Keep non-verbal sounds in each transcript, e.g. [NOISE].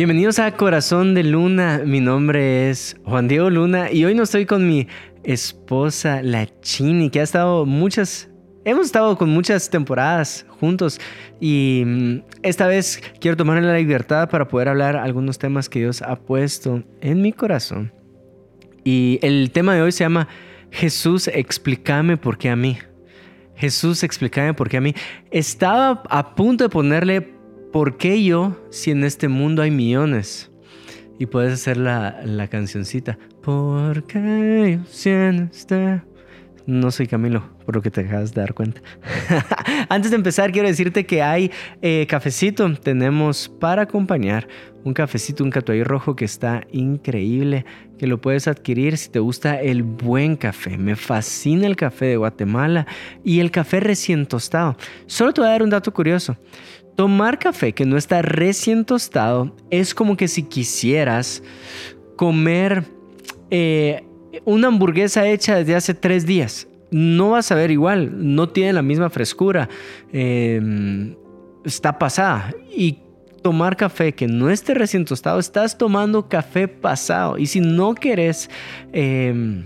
Bienvenidos a Corazón de Luna. Mi nombre es Juan Diego Luna y hoy no estoy con mi esposa, la Chini, que ha estado muchas. Hemos estado con muchas temporadas juntos y mm, esta vez quiero tomar la libertad para poder hablar algunos temas que Dios ha puesto en mi corazón. Y el tema de hoy se llama Jesús, explícame por qué a mí. Jesús, explícame por qué a mí. Estaba a punto de ponerle ¿por qué yo si en este mundo hay millones? Y puedes hacer la, la cancioncita. ¿Por qué yo si en este... No soy Camilo, por lo que te acabas de dar cuenta. [LAUGHS] Antes de empezar, quiero decirte que hay eh, cafecito. Tenemos para acompañar un cafecito, un catuay rojo que está increíble, que lo puedes adquirir si te gusta el buen café. Me fascina el café de Guatemala y el café recién tostado. Solo te voy a dar un dato curioso. Tomar café que no está recién tostado es como que si quisieras comer eh, una hamburguesa hecha desde hace tres días. No vas a ver igual, no tiene la misma frescura, em, está pasada. Y tomar café que no esté recién tostado, estás tomando café pasado. Y si no quieres em,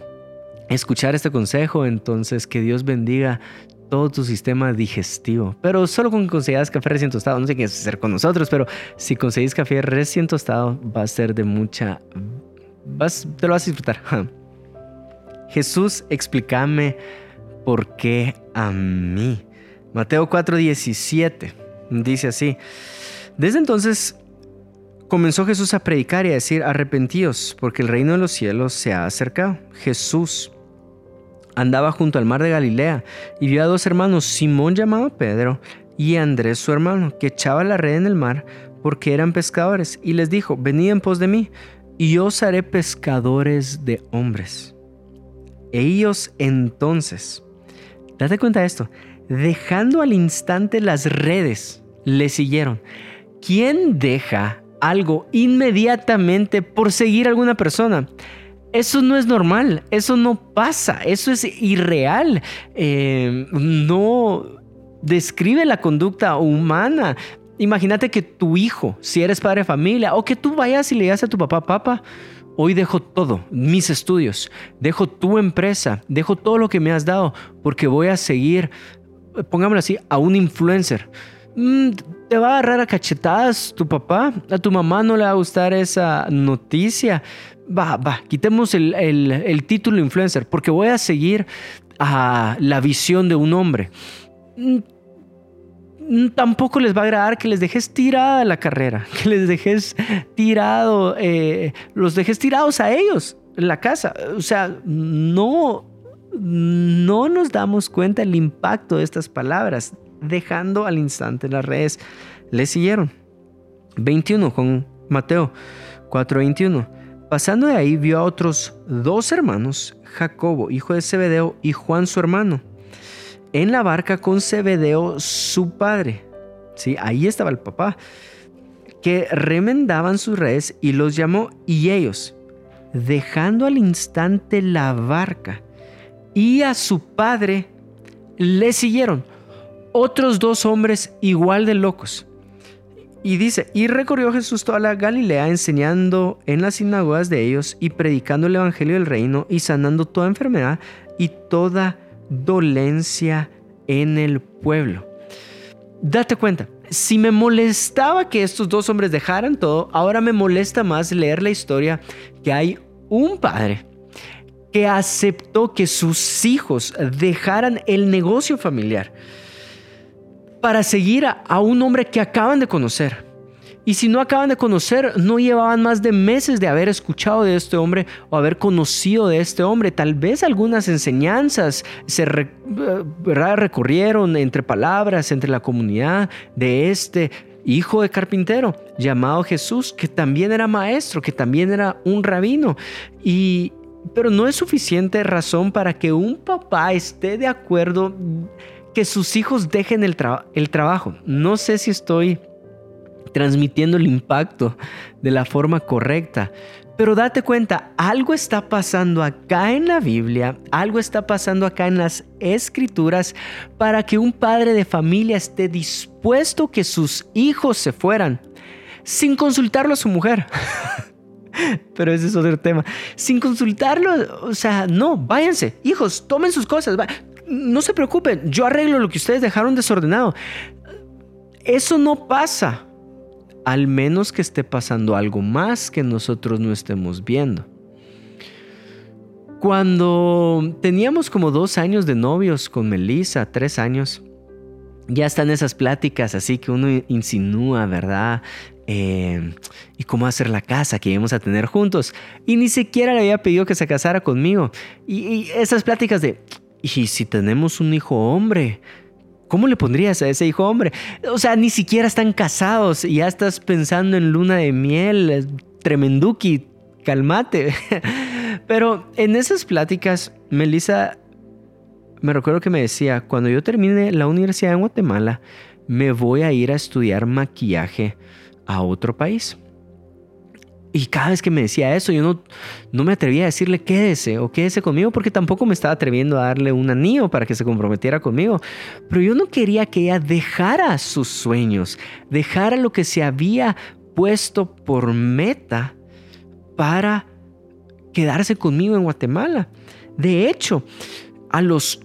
escuchar este consejo, entonces que Dios bendiga todo tu sistema digestivo. Pero solo con que consigas café recién tostado, no sé qué hacer con nosotros, pero si conseguís café recién tostado, va a ser de mucha... Vas, te lo vas a disfrutar. [LAUGHS] Jesús, explícame por qué a mí. Mateo 4:17 dice así. Desde entonces comenzó Jesús a predicar y a decir, arrepentíos, porque el reino de los cielos se ha acercado. Jesús andaba junto al mar de Galilea y vio a dos hermanos, Simón llamado Pedro y Andrés su hermano, que echaba la red en el mar porque eran pescadores, y les dijo, venid en pos de mí, y os haré pescadores de hombres. Ellos entonces, date cuenta de esto, dejando al instante las redes, le siguieron. ¿Quién deja algo inmediatamente por seguir a alguna persona? Eso no es normal, eso no pasa, eso es irreal. Eh, no describe la conducta humana. Imagínate que tu hijo, si eres padre de familia, o que tú vayas y le digas a tu papá, papá, hoy dejo todo, mis estudios, dejo tu empresa, dejo todo lo que me has dado, porque voy a seguir, pongámoslo así, a un influencer. Mm, te va a agarrar a cachetadas tu papá, a tu mamá no le va a gustar esa noticia, va, va, quitemos el, título influencer porque voy a seguir a la visión de un hombre. Mm, mm, tampoco les va a agradar que les dejes tirada la carrera, [LAUGHS] que les dejes tirado, eh, los dejes tirados a ellos en la casa. O sea, no, no nos damos cuenta el impacto de estas palabras, dejando al instante las redes. Le siguieron. 21 con Mateo 4:21. Pasando de ahí vio a otros dos hermanos, Jacobo, hijo de Zebedeo, y Juan su hermano, en la barca con Zebedeo su padre. Sí, ahí estaba el papá, que remendaban sus redes y los llamó y ellos, dejando al instante la barca y a su padre, le siguieron otros dos hombres igual de locos y dice, y recorrió Jesús toda la Galilea enseñando en las sinagogas de ellos y predicando el Evangelio del reino y sanando toda enfermedad y toda dolencia en el pueblo. Date cuenta, si me molestaba que estos dos hombres dejaran todo, ahora me molesta más leer la historia que hay un padre que aceptó que sus hijos dejaran el negocio familiar para seguir a, un hombre que acaban de conocer. Y si no acaban de conocer, no llevaban más de meses de haber escuchado de este hombre o haber conocido de este hombre. Tal vez algunas enseñanzas se eh, recorrieron entre palabras, entre la comunidad de este hijo de carpintero llamado Jesús, que también era maestro, que también era un rabino. Y, pero no es suficiente razón para que un papá esté de acuerdo que sus hijos dejen el, el trabajo. No sé si estoy transmitiendo el impacto de la forma correcta, pero date cuenta, algo está pasando acá en la Biblia, algo está pasando acá en las escrituras para que un padre de familia esté dispuesto que sus hijos se fueran. sin consultarlo a su mujer. [LAUGHS] Pero ese es otro tema. Sin consultarlo, o sea, no, váyanse. Hijos, tomen sus cosas. No se preocupen, yo arreglo lo que ustedes dejaron desordenado. Eso no pasa, al menos que esté pasando algo más que nosotros no estemos viendo. Cuando teníamos como dos años de novios con Melissa, tres años, ya están esas pláticas así que uno insinúa, ¿verdad? Eh, y cómo hacer la casa que íbamos a tener juntos. Y ni siquiera le había pedido que se casara conmigo. Y, esas pláticas de, ¿y si tenemos un hijo hombre? ¿Cómo le pondrías a ese hijo hombre? O sea, ni siquiera están casados y ya estás pensando en luna de miel, tremenduki, calmate. [LAUGHS] Pero en esas pláticas, Melissa, me recuerdo que me decía, cuando yo termine la universidad en Guatemala, me voy a ir a estudiar maquillaje a otro país. Y cada vez que me decía eso, yo no, no me atrevía a decirle quédese o quédese conmigo porque tampoco me estaba atreviendo a darle un anillo para que se comprometiera conmigo. Pero yo no quería que ella dejara sus sueños, dejara lo que se había puesto por meta para quedarse conmigo en Guatemala. De hecho, a los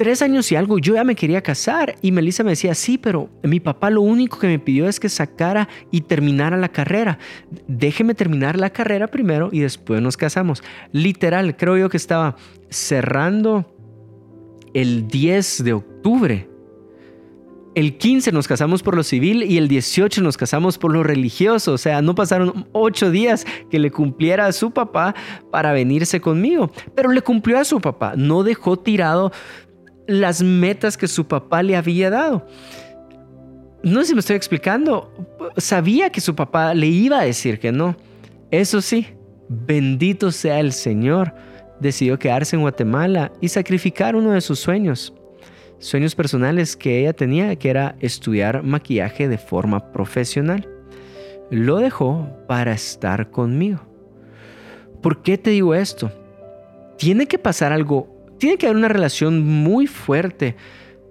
tres años y algo, yo ya me quería casar y Melissa me decía, sí, pero mi papá lo único que me pidió es que sacara y terminara la carrera. Déjeme terminar la carrera primero y después nos casamos. Literal, creo yo que estaba cerrando el 10 de octubre. El 15 nos casamos por lo civil y el 18 nos casamos por lo religioso. O sea, no pasaron ocho días que le cumpliera a su papá para venirse conmigo. Pero le cumplió a su papá. No dejó tirado las metas que su papá le había dado. No sé si me estoy explicando. Sabía que su papá le iba a decir que no. Eso sí, bendito sea el Señor. Decidió quedarse en Guatemala y sacrificar uno de sus sueños. Sueños personales que ella tenía, que era estudiar maquillaje de forma profesional. Lo dejó para estar conmigo. ¿Por qué te digo esto? Tiene que pasar algo tiene que haber una relación muy fuerte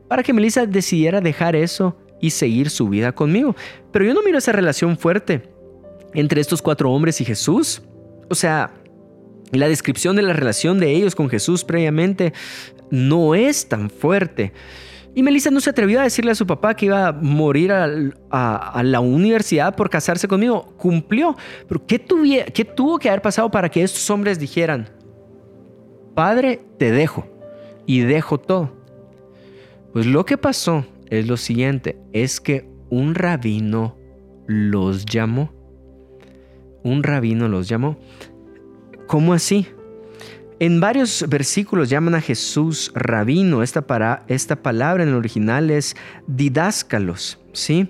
para que Melissa decidiera dejar eso y seguir su vida conmigo. Pero yo no miro esa relación fuerte entre estos cuatro hombres y Jesús. O sea, la descripción de la relación de ellos con Jesús previamente no es tan fuerte. Y Melissa no se atrevió a decirle a su papá que iba a morir a, la universidad por casarse conmigo. Cumplió. Pero ¿qué, ¿qué tuvo que haber pasado para que estos hombres dijeran, Padre, te dejo y dejo todo. Pues lo que pasó es lo siguiente, es que un rabino los llamó. Un rabino los llamó. ¿Cómo así? En varios versículos llaman a Jesús rabino. Esta, para, esta palabra en el original es didáscalos, ¿sí?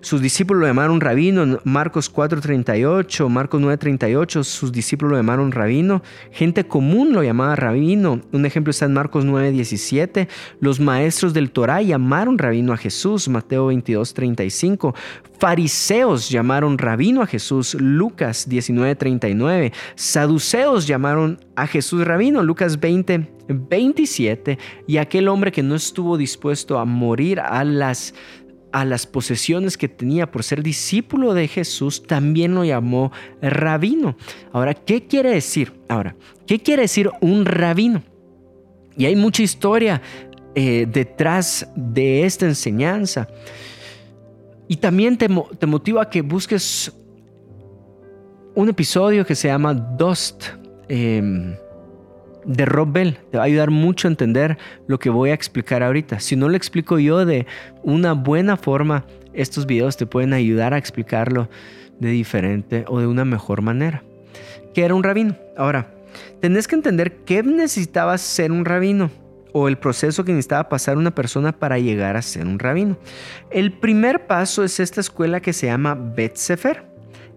Sus discípulos lo llamaron rabino, Marcos 4:38, Marcos 9:38, sus discípulos lo llamaron rabino, gente común lo llamaba rabino. Un ejemplo está en Marcos 9:17, los maestros del Torá llamaron rabino a Jesús, Mateo 22:35, fariseos llamaron rabino a Jesús, Lucas 19:39, saduceos llamaron a Jesús rabino, Lucas 20 27 y aquel hombre que no estuvo dispuesto a morir a las a las posesiones que tenía por ser discípulo de Jesús, también lo llamó rabino. Ahora, ¿qué quiere decir? Ahora, ¿qué quiere decir un rabino? Y hay mucha historia eh, detrás de esta enseñanza. Y también te, motivo a que busques un episodio que se llama Dust. Em, de Rob Bell. Te va a ayudar mucho a entender lo que voy a explicar ahorita. Si no lo explico yo de una buena forma, estos videos te pueden ayudar a explicarlo de diferente o de una mejor manera. ¿Qué era un rabino? Ahora, tenés que entender qué necesitaba ser un rabino o el proceso que necesitaba pasar una persona para llegar a ser un rabino. El primer paso es esta escuela que se llama Bet Sefer.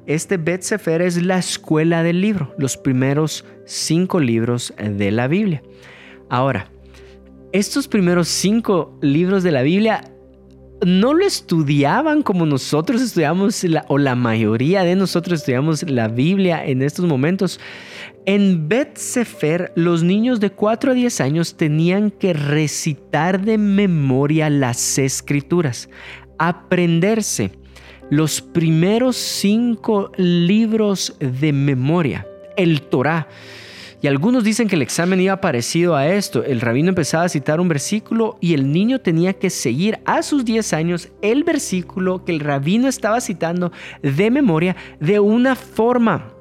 Este Bet Sefer es la escuela del libro, los primeros cinco libros de la Biblia. Ahora, estos primeros cinco libros de la Biblia no lo estudiaban como nosotros estudiamos, o la mayoría de nosotros estudiamos la Biblia en estos momentos. En Bet Sefer, los niños de 4 a 10 años tenían que recitar de memoria las escrituras, aprenderse los primeros cinco libros de memoria, el Torah. Y algunos dicen que el examen iba parecido a esto. El rabino empezaba a citar un versículo y el niño tenía que seguir a sus 10 años el versículo que el rabino estaba citando de memoria de una forma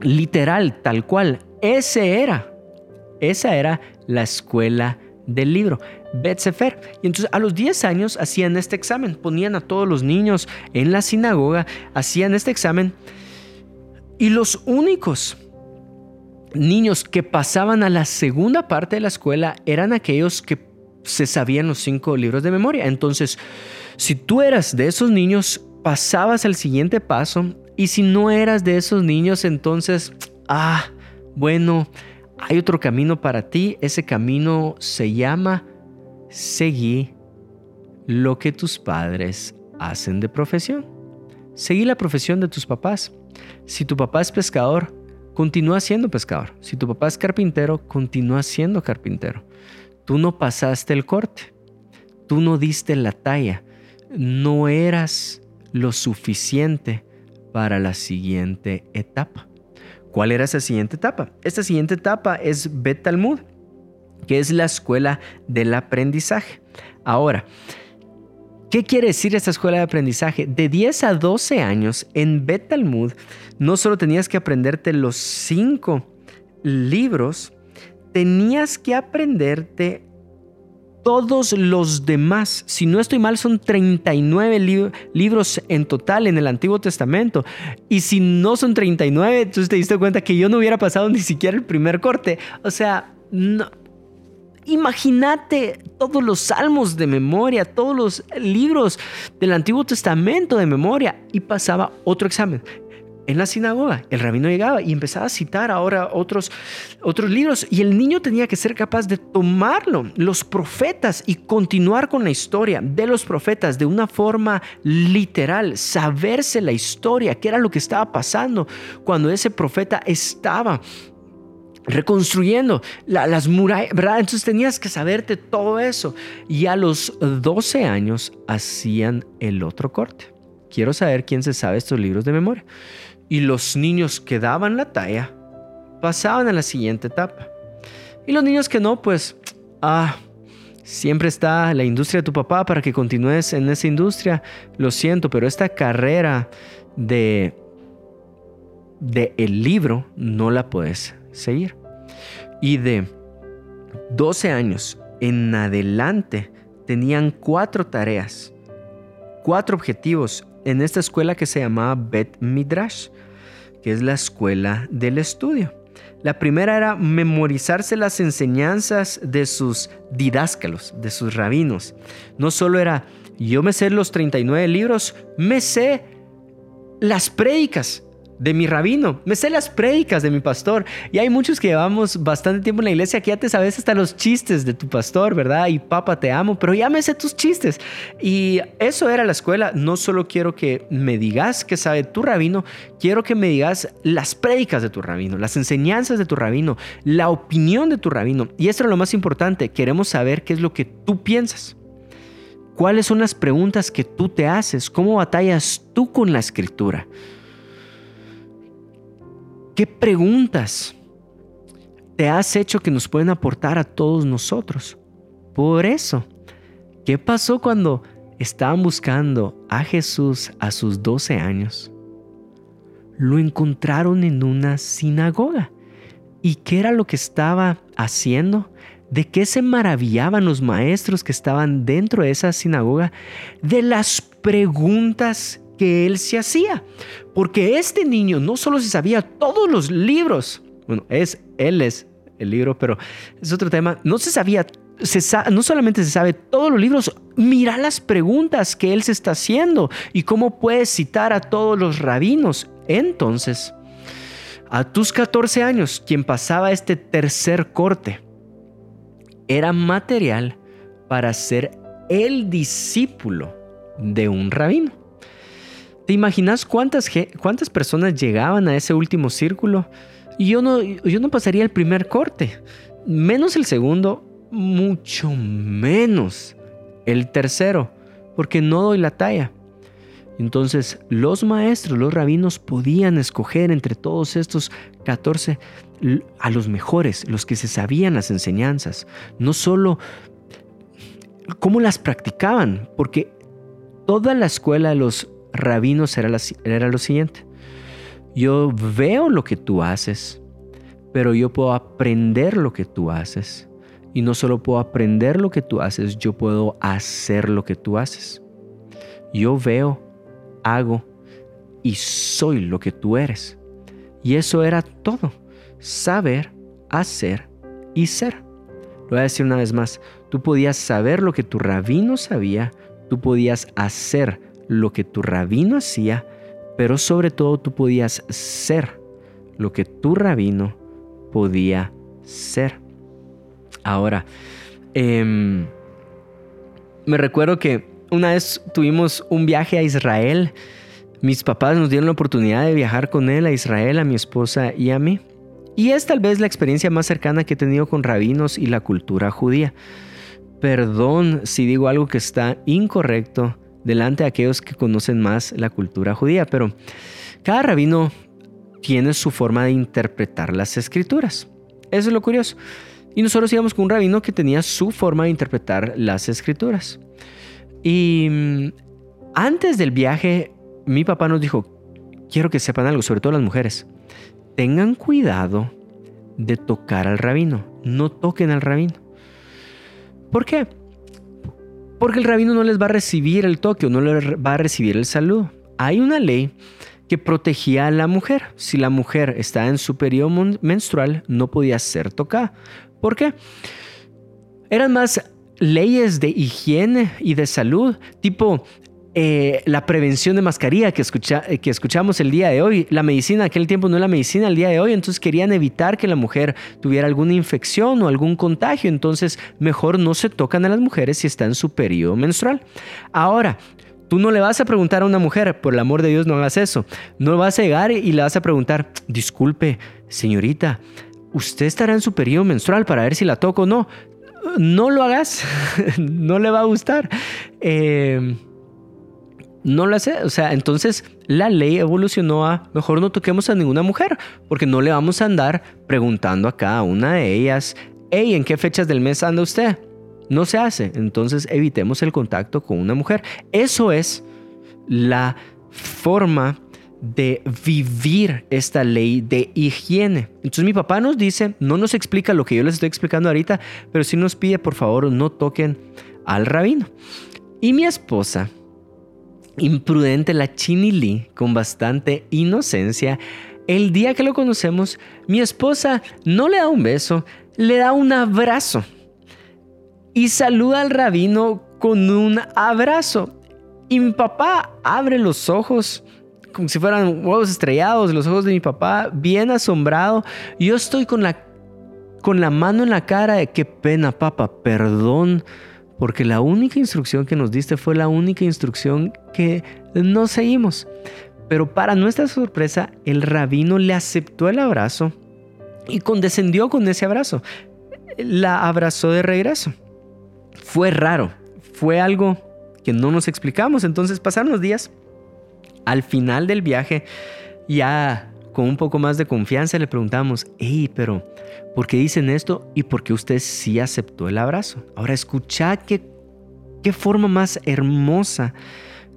literal, tal cual. Ese era, esa era la escuela del libro, Bet Sefer. Y entonces a los 10 años hacían este examen, ponían a todos los niños en la sinagoga, hacían este examen y los únicos niños que pasaban a la segunda parte de la escuela eran aquellos que se sabían los cinco libros de memoria. Entonces, si tú eras de esos niños, pasabas al siguiente paso. Y si no eras de esos niños, entonces, ah, bueno, hay otro camino para ti. Ese camino se llama seguir lo que tus padres hacen de profesión. Seguí la profesión de tus papás. Si tu papá es pescador, continúa siendo pescador. Si tu papá es carpintero, continúa siendo carpintero. Tú no pasaste el corte, tú no diste la talla, no eras lo suficiente para la siguiente etapa. ¿Cuál era esa siguiente etapa? Esta siguiente etapa es Bet Talmud, que es la escuela del aprendizaje. Ahora, ¿Qué quiere decir esta escuela de aprendizaje? De 10 a 12 años en Bet Talmud no solo tenías que aprenderte los cinco libros, tenías que aprenderte todos los demás. Si no estoy mal, son 39 libros en total en el Antiguo Testamento. Y si no son 39, entonces te diste cuenta que yo no hubiera pasado ni siquiera el primer corte. O sea, no, Imagínate todos los salmos de memoria, todos los libros del Antiguo Testamento de memoria y pasaba otro examen. En la sinagoga, el rabino llegaba y empezaba a citar ahora otros, otros libros y el niño tenía que ser capaz de tomarlo, los profetas, y continuar con la historia de los profetas de una forma literal, saberse la historia, qué era lo que estaba pasando cuando ese profeta estaba reconstruyendo las murallas, ¿verdad? Entonces tenías que saberte todo eso. Y a los 12 años hacían el otro corte. Quiero saber quién se sabe estos libros de memoria. Y los niños que daban la talla pasaban a la siguiente etapa. Y los niños que no, pues, ah, siempre está la industria de tu papá para que continúes en esa industria. Lo siento, pero esta carrera de de el libro no la puedes seguir. Y de 12 años en adelante tenían cuatro tareas, cuatro objetivos en esta escuela que se llamaba Bet Midrash, es la escuela del estudio. La primera era memorizarse las enseñanzas de sus didáscalos, de sus rabinos. No solo era, yo me sé los 39 libros, me sé las prédicas de mi rabino, me sé las prédicas de mi pastor. Y hay muchos que llevamos bastante tiempo en la iglesia que ya te sabes hasta los chistes de tu pastor, ¿verdad? Y papá, te amo, pero ya me sé tus chistes. Y eso era la escuela. No solo quiero que me digas que sabe tu rabino, quiero que me digas las prédicas de tu rabino, las enseñanzas de tu rabino, la opinión de tu rabino. Y esto es lo más importante, queremos saber qué es lo que tú piensas. ¿Cuáles son las preguntas que tú te haces? ¿Cómo batallas tú con la escritura? ¿Qué preguntas te has hecho que nos pueden aportar a todos nosotros? Por eso, ¿qué pasó cuando estaban buscando a Jesús a sus 12 años? Lo encontraron en una sinagoga. ¿Y qué era lo que estaba haciendo? ¿De qué se maravillaban los maestros que estaban dentro de esa sinagoga? De las preguntas que él se hacía. Porque este niño no solo se sabía todos los libros, bueno, es, él es el libro, pero es otro tema, no se sabía, no solamente se sabe todos los libros, mira las preguntas que él se está haciendo y cómo puedes citar a todos los rabinos. Entonces, a tus 14 años, quien pasaba este tercer corte, era material para ser el discípulo de un rabino. ¿Te imaginas cuántas, cuántas personas llegaban a ese último círculo? Y yo no, yo no pasaría el primer corte, menos el segundo, mucho menos el tercero, porque no doy la talla. Entonces los maestros, los rabinos podían escoger entre todos estos 14 a los mejores, los que se sabían las enseñanzas, no solo cómo las practicaban, porque toda la escuela de los rabinos era, era lo siguiente. Yo veo lo que tú haces, pero yo puedo aprender lo que tú haces. Y no solo puedo aprender lo que tú haces, yo puedo hacer lo que tú haces. Yo veo, hago y soy lo que tú eres. Y eso era todo. Saber, hacer y ser. Lo voy a decir una vez más. Tú podías saber lo que tu rabino sabía, tú podías hacer lo que tu rabino hacía, pero sobre todo tú podías ser lo que tu rabino podía ser. Ahora, em, me recuerdo que una vez tuvimos un viaje a Israel. Mis papás nos dieron la oportunidad de viajar con él a Israel, a mi esposa y a mí. Y es tal vez la experiencia más cercana que he tenido con rabinos y la cultura judía. Perdón si digo algo que está incorrecto delante de aquellos que conocen más la cultura judía, pero cada rabino tiene su forma de interpretar las escrituras. Eso es lo curioso. Y nosotros íbamos con un rabino que tenía su forma de interpretar las escrituras. Y mm, antes del viaje, mi papá nos dijo, quiero que sepan algo, sobre todo las mujeres, tengan cuidado de tocar al rabino, no toquen al rabino. ¿Por qué? Porque el rabino no les va a recibir el toque o no les va a recibir el saludo. Hay una ley que protegía a la mujer. Si la mujer estaba en su periodo menstrual, no podía ser tocada. ¿Por qué? Eran más leyes de higiene y de salud, tipo eh, la prevención de mascarilla que, escucha, que escuchamos el día de hoy. La medicina, aquel tiempo no era la medicina el día de hoy, entonces querían evitar que la mujer tuviera alguna infección o algún contagio, entonces mejor no se tocan a las mujeres si está en su periodo menstrual. Ahora, Tú no le vas a preguntar a una mujer, por el amor de Dios no hagas eso. No vas a llegar y le vas a preguntar, disculpe, señorita, usted estará en su periodo menstrual para ver si la toco o no. No lo hagas, [LAUGHS] no le va a gustar. Eh, no lo hace, o sea, entonces la ley evolucionó a mejor no toquemos a ninguna mujer, porque no le vamos a andar preguntando a cada una de ellas, hey, ¿en qué fechas del mes anda usted? No se hace, entonces evitemos el contacto con una mujer. Eso es la forma de vivir esta ley de higiene. Entonces mi papá nos dice, no nos explica lo que yo les estoy explicando ahorita, pero sí nos pide por favor no toquen al rabino. Y mi esposa, imprudente la chinili, con bastante inocencia, el día que lo conocemos, mi esposa no le da un beso, le da un abrazo y saluda al rabino con un abrazo. Y mi papá abre los ojos como si fueran huevos estrellados, los ojos de mi papá, bien asombrado. Yo estoy con la, con la mano en la cara de qué pena, papá, perdón, porque la única instrucción que nos diste fue la única instrucción que no seguimos. Pero para nuestra sorpresa, el rabino le aceptó el abrazo y condescendió con ese abrazo. La abrazó de regreso fue raro, fue algo que no nos explicamos. Entonces pasaron los días. Al final del viaje, ya con un poco más de confianza, le preguntamos, hey, pero ¿por qué dicen esto y por qué usted sí aceptó el abrazo? Ahora escucha qué, qué forma más hermosa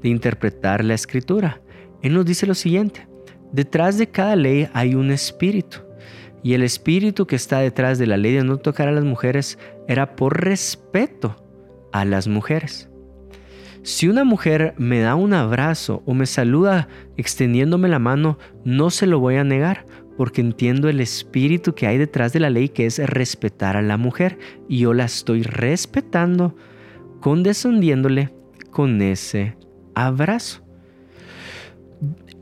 de interpretar la escritura. Él nos dice lo siguiente, detrás de cada ley hay un espíritu. Y el espíritu que está detrás de la ley de no tocar a las mujeres era por respeto a las mujeres. Si una mujer me da un abrazo o me saluda extendiéndome la mano, no se lo voy a negar, porque entiendo el espíritu que hay detrás de la ley que es respetar a la mujer y yo la estoy respetando condescendiéndole con ese abrazo.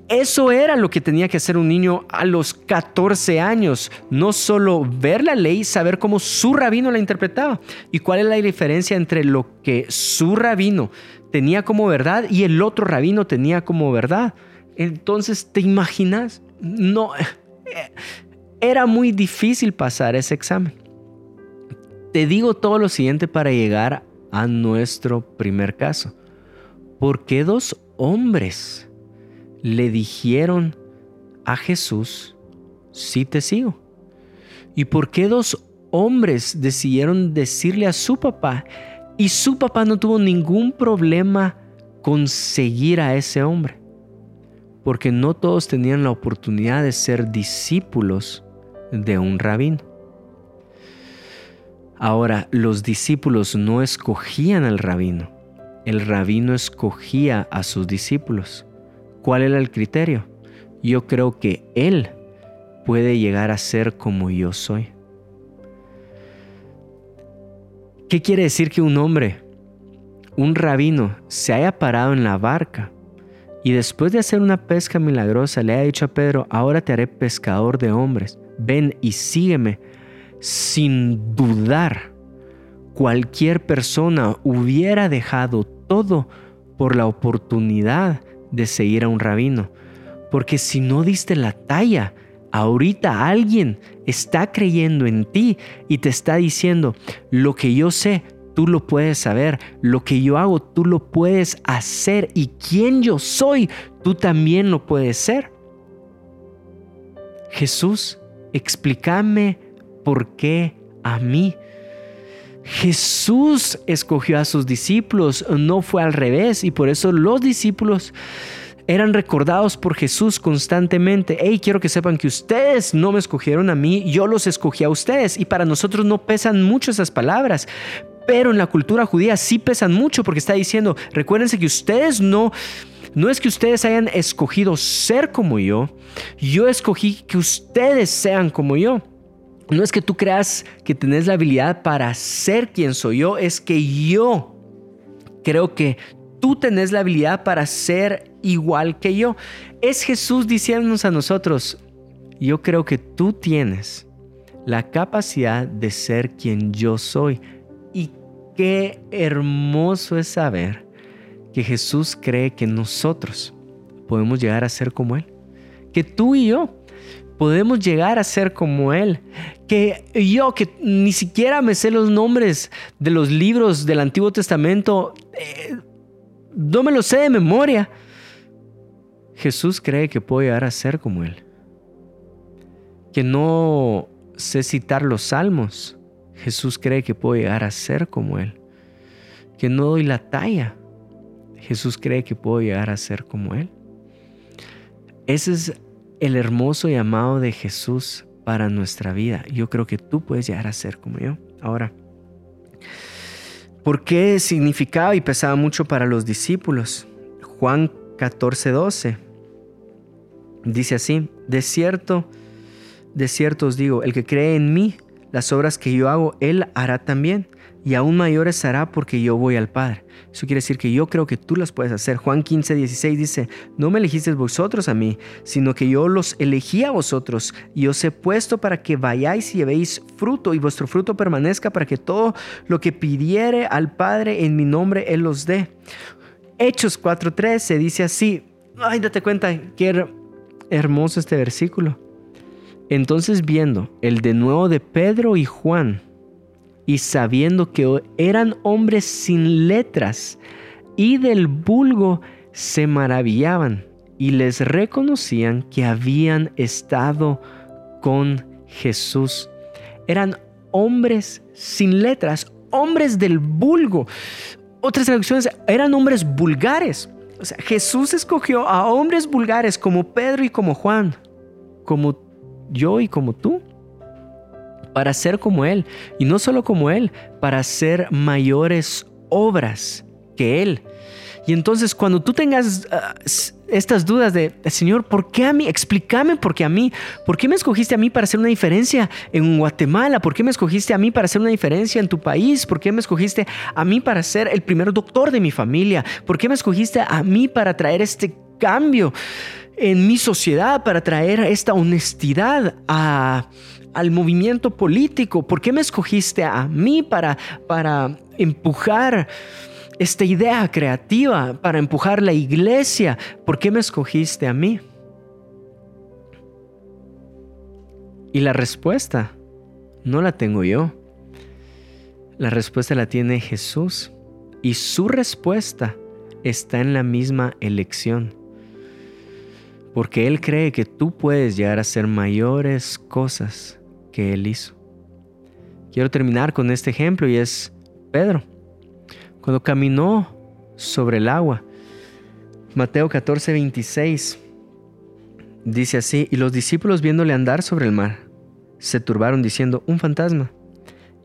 Eso era lo que tenía que hacer un niño a los 14 años. No solo ver la ley, saber cómo su rabino la interpretaba. ¿Y cuál es la diferencia entre lo que su rabino tenía como verdad y el otro rabino tenía como verdad? Entonces, ¿te imaginas? No, era muy difícil pasar ese examen. Te digo todo lo siguiente para llegar a nuestro primer caso. ¿Por qué dos hombres le dijeron a Jesús, sí te sigo? ¿Y por qué dos hombres decidieron decirle a su papá y su papá no tuvo ningún problema con seguir a ese hombre? Porque no todos tenían la oportunidad de ser discípulos de un rabino. Ahora, los discípulos no escogían al rabino, el rabino escogía a sus discípulos. ¿Cuál era el criterio? Yo creo que él puede llegar a ser como yo soy. ¿Qué quiere decir que un hombre, un rabino, se haya parado en la barca y después de hacer una pesca milagrosa le haya dicho a Pedro, ahora te haré pescador de hombres, ven y sígueme? sin dudar, cualquier persona hubiera dejado todo por la oportunidad de seguir a un rabino. Porque si no diste la talla, ahorita alguien está creyendo en ti y te está diciendo, lo que yo sé, tú lo puedes saber, lo que yo hago, tú lo puedes hacer y quien yo soy, tú también lo puedes ser. Jesús, explícame ¿por qué a mí? Jesús escogió a sus discípulos, no fue al revés, y por eso los discípulos eran recordados por Jesús constantemente. Hey, quiero que sepan que ustedes no me escogieron a mí, yo los escogí a ustedes. Y para nosotros no pesan mucho esas palabras, pero en la cultura judía sí pesan mucho porque está diciendo, recuérdense que ustedes no, no es que ustedes hayan escogido ser como yo, yo escogí que ustedes sean como yo no es que tú creas que tenés la habilidad para ser quien soy yo, es que yo creo que tú tenés la habilidad para ser igual que yo. Es Jesús diciéndonos a nosotros, yo creo que tú tienes la capacidad de ser quien yo soy. Qué hermoso es saber que Jesús cree que nosotros podemos llegar a ser como Él. Que tú y yo podemos llegar a ser como Él. Que yo, que ni siquiera me sé los nombres de los libros del Antiguo Testamento, eh, no me los sé de memoria. Jesús cree que puedo llegar a ser como Él. Que no sé citar los salmos. Jesús cree que puedo llegar a ser como Él. Que no doy la talla. Jesús cree que puedo llegar a ser como Él. Ese es el hermoso llamado de Jesús para nuestra vida. Yo creo que tú puedes llegar a ser como yo. Ahora, ¿por qué significaba y pesaba mucho para los discípulos? Juan 14, 12 dice así, de cierto, de cierto os digo, el que cree en mí, las obras que yo hago, él hará también y aún mayores hará porque yo voy al Padre. Eso quiere decir que yo creo que tú las puedes hacer. Juan 15, 16 dice, no me elegisteis vosotros a mí, sino que yo los elegí a vosotros y os he puesto para que vayáis y llevéis fruto y vuestro fruto permanezca para que todo lo que pidiere al Padre en mi nombre, Él los dé. Hechos 4.13 dice así, ay, date cuenta, qué hermoso este versículo. Entonces viendo el de nuevo de Pedro y Juan, y sabiendo que eran hombres sin letras y del vulgo, se maravillaban y les reconocían que habían estado con Jesús. Eran hombres sin letras, hombres del vulgo. Otras traducciones eran hombres vulgares. O sea, Jesús escogió a hombres vulgares como Pedro y como Juan, como yo y como tú para ser como Él. Y no solo como Él, para hacer mayores obras que Él. Y entonces cuando tú tengas ah, estas dudas de, Señor, ¿por qué a mí? Explícame por qué a mí. ¿Por qué me escogiste a mí para hacer una diferencia en Guatemala? ¿Por qué me escogiste a mí para hacer una diferencia en tu país? ¿Por qué me escogiste a mí para ser el primer doctor de mi familia? ¿Por qué me escogiste a mí para traer este cambio en mi sociedad, para traer esta honestidad al movimiento político? ¿Por qué me escogiste a mí para, para empujar esta idea creativa, para empujar la iglesia? ¿Por qué me escogiste a mí? Y la respuesta no la tengo yo. La respuesta la tiene Jesús. Y su respuesta está en la misma elección. Porque Él cree que tú puedes llegar a hacer mayores cosas que Él hizo. Quiero terminar con este ejemplo y es Pedro. Cuando caminó sobre el agua, Mateo 14, 26, dice así, y los discípulos viéndole andar sobre el mar, se turbaron diciendo, un fantasma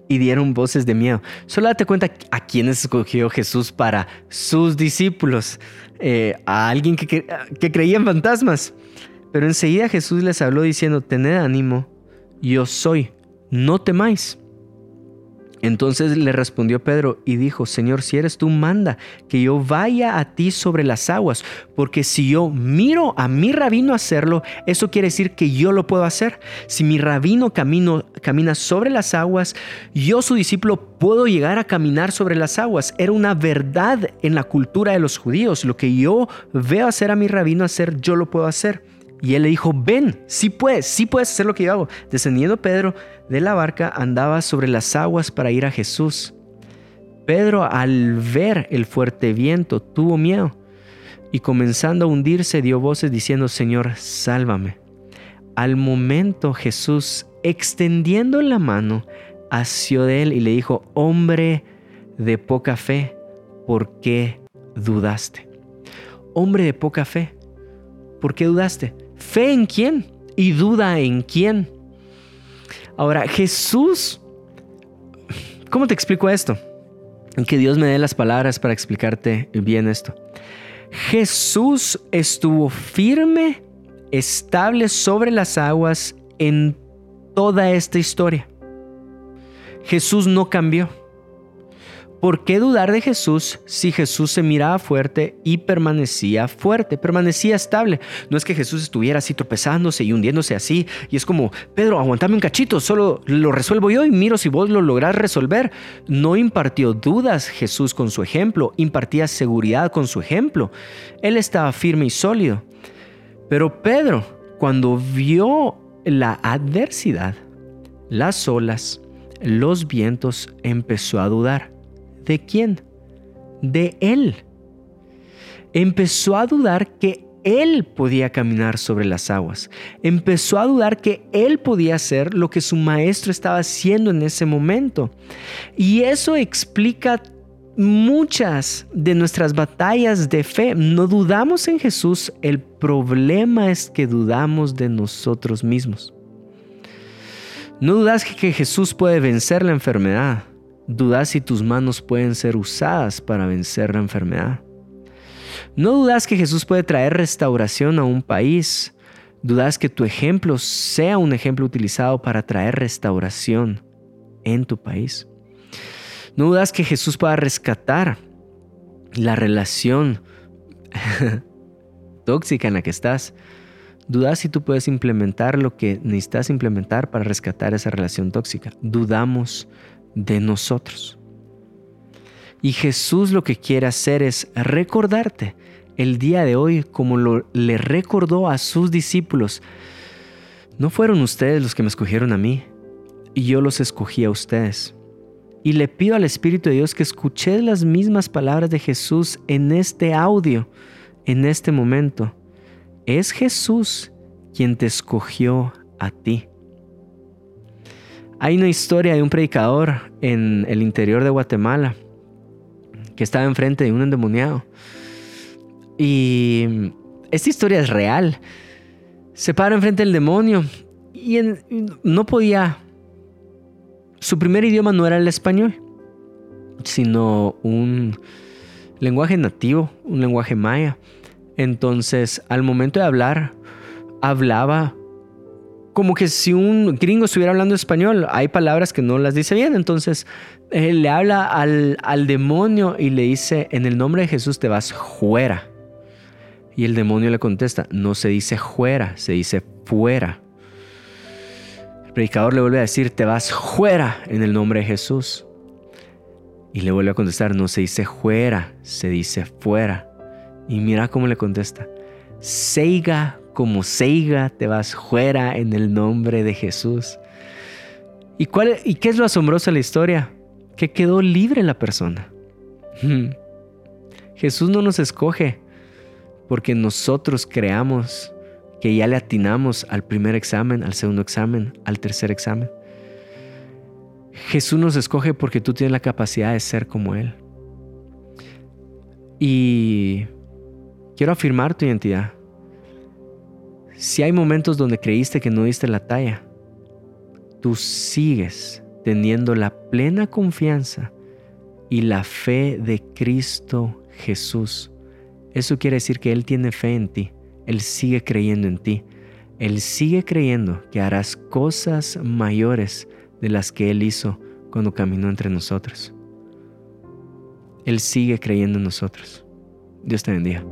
y dieron voces de miedo. Solo date cuenta a quién escogió Jesús para sus discípulos, eh, a alguien que, que creía en fantasmas. Pero enseguida Jesús les habló diciendo, tened ánimo, yo soy, no temáis. Entonces le respondió Pedro y dijo, Señor, si eres tú, manda que yo vaya a ti sobre las aguas, porque si yo miro a mi rabino hacerlo, eso quiere decir que yo lo puedo hacer. Si mi rabino camino, camina sobre las aguas, yo su discípulo puedo llegar a caminar sobre las aguas. Era una verdad en la cultura de los judíos. Lo que yo veo hacer a mi rabino hacer, yo lo puedo hacer. Y él le dijo, ven, sí puedes, sí puedes hacer lo que yo hago. Descendiendo Pedro de la barca, andaba sobre las aguas para ir a Jesús. Pedro al ver el fuerte viento tuvo miedo y comenzando a hundirse dio voces diciendo, Señor, sálvame. Al momento Jesús, extendiendo la mano, asió de él y le dijo, hombre de poca fe, ¿por qué dudaste? Hombre de poca fe, ¿por qué dudaste? ¿Fe en quién? ¿Y duda en quién? Ahora, Jesús, ¿cómo te explico esto? Que Dios me dé las palabras para explicarte bien esto. Jesús estuvo firme, estable sobre las aguas en toda esta historia. Jesús no cambió. ¿Por qué dudar de Jesús si Jesús se miraba fuerte y permanecía fuerte, permanecía estable? No es que Jesús estuviera así tropezándose y hundiéndose así y es como, Pedro, aguantame un cachito, solo lo resuelvo yo y miro si vos lo lográs resolver. No impartió dudas Jesús con su ejemplo, impartía seguridad con su ejemplo. Él estaba firme y sólido. Pero Pedro, cuando vio la adversidad, las olas, los vientos, empezó a dudar. ¿De quién? De él. Empezó a dudar que él podía caminar sobre las aguas. Empezó a dudar que él podía hacer lo que su maestro estaba haciendo en ese momento. Y eso explica muchas de nuestras batallas de fe. No dudamos en Jesús, el problema es que dudamos de nosotros mismos. No dudas que Jesús puede vencer la enfermedad. Dudas si tus manos pueden ser usadas para vencer la enfermedad. No dudas que Jesús puede traer restauración a un país. Dudas que tu ejemplo sea un ejemplo utilizado para traer restauración en tu país. No dudas que Jesús pueda rescatar la relación [LAUGHS] tóxica en la que estás. Dudas si tú puedes implementar lo que necesitas implementar para rescatar esa relación tóxica. Dudamos de nosotros. Y Jesús lo que quiere hacer es recordarte el día de hoy como lo, le recordó a sus discípulos. No fueron ustedes los que me escogieron a mí, y yo los escogí a ustedes. Y le pido al Espíritu de Dios que escuche las mismas palabras de Jesús en este audio, en este momento. Es Jesús quien te escogió a ti. Hay una historia de un predicador en el interior de Guatemala que estaba enfrente de un endemoniado. Y esta historia es real. Se para enfrente del demonio y no podía... Su primer idioma no era el español, sino un lenguaje nativo, un lenguaje maya. Entonces, al momento de hablar, hablaba como que si un gringo estuviera hablando español, hay palabras que no las dice bien, entonces él le habla al, al demonio y le dice, en el nombre de Jesús te vas fuera. Y el demonio le contesta, no se dice fuera, se dice fuera. El predicador le vuelve a decir, te vas fuera en el nombre de Jesús. Y le vuelve a contestar, no se dice fuera, se dice fuera. Y mira cómo le contesta, seiga como Seiga, te vas fuera en el nombre de Jesús. ¿Y, cuál, ¿Y qué es lo asombroso de la historia? Que quedó libre la persona. Jesús no nos escoge porque nosotros creamos que ya le atinamos al primer examen, al segundo examen, al tercer examen. Jesús nos escoge porque tú tienes la capacidad de ser como Él. Y quiero afirmar tu identidad. Si hay momentos donde creíste que no diste la talla, tú sigues teniendo la plena confianza y la fe de Cristo Jesús. Eso quiere decir que Él tiene fe en ti, Él sigue creyendo en ti, Él sigue creyendo que harás cosas mayores de las que Él hizo cuando caminó entre nosotros. Él sigue creyendo en nosotros. Dios te bendiga.